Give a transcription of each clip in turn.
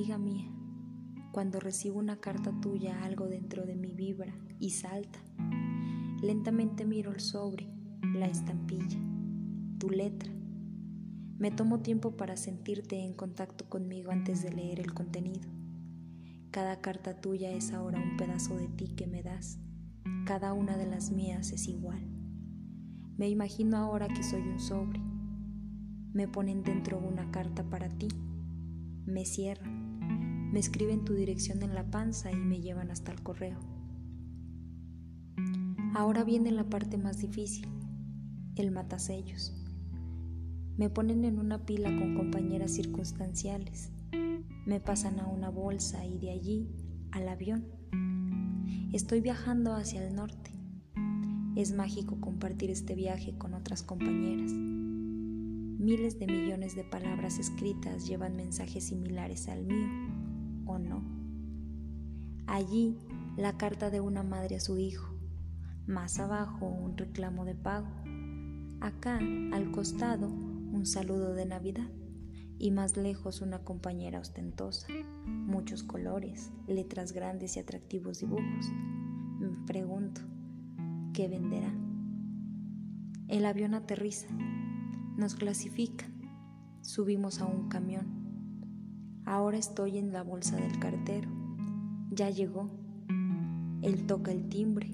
Amiga mía, cuando recibo una carta tuya algo dentro de mí vibra y salta. Lentamente miro el sobre, la estampilla, tu letra. Me tomo tiempo para sentirte en contacto conmigo antes de leer el contenido. Cada carta tuya es ahora un pedazo de ti que me das. Cada una de las mías es igual. Me imagino ahora que soy un sobre. Me ponen dentro una carta para ti me cierran, me escriben tu dirección en la panza y me llevan hasta el correo. Ahora viene la parte más difícil, el matasellos. Me ponen en una pila con compañeras circunstanciales, me pasan a una bolsa y de allí al avión. Estoy viajando hacia el norte. Es mágico compartir este viaje con otras compañeras. Miles de millones de palabras escritas llevan mensajes similares al mío, ¿o no? Allí la carta de una madre a su hijo, más abajo un reclamo de pago, acá al costado un saludo de Navidad y más lejos una compañera ostentosa, muchos colores, letras grandes y atractivos dibujos. Me pregunto, ¿qué venderá? El avión aterriza nos clasifican. Subimos a un camión. Ahora estoy en la bolsa del cartero. Ya llegó. Él toca el timbre.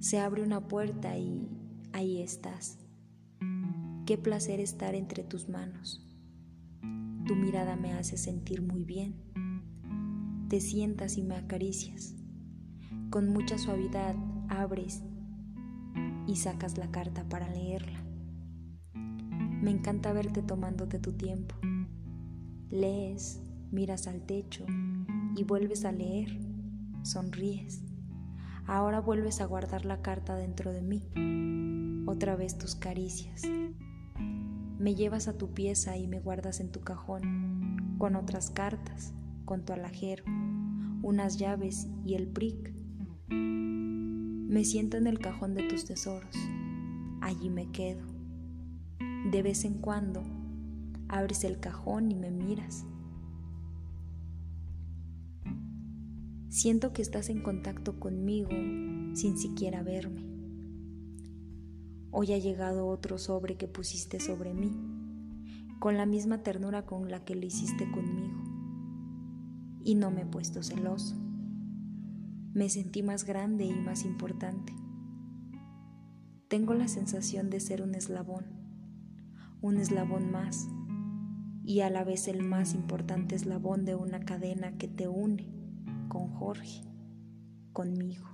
Se abre una puerta y ahí estás. Qué placer estar entre tus manos. Tu mirada me hace sentir muy bien. Te sientas y me acaricias. Con mucha suavidad abres y sacas la carta para leerla. Me encanta verte tomándote tu tiempo. Lees, miras al techo y vuelves a leer, sonríes. Ahora vuelves a guardar la carta dentro de mí. Otra vez tus caricias. Me llevas a tu pieza y me guardas en tu cajón, con otras cartas, con tu alajero, unas llaves y el prick. Me siento en el cajón de tus tesoros. Allí me quedo de vez en cuando abres el cajón y me miras. Siento que estás en contacto conmigo sin siquiera verme. Hoy ha llegado otro sobre que pusiste sobre mí, con la misma ternura con la que lo hiciste conmigo. Y no me he puesto celoso. Me sentí más grande y más importante. Tengo la sensación de ser un eslabón un eslabón más y a la vez el más importante eslabón de una cadena que te une con Jorge, conmigo.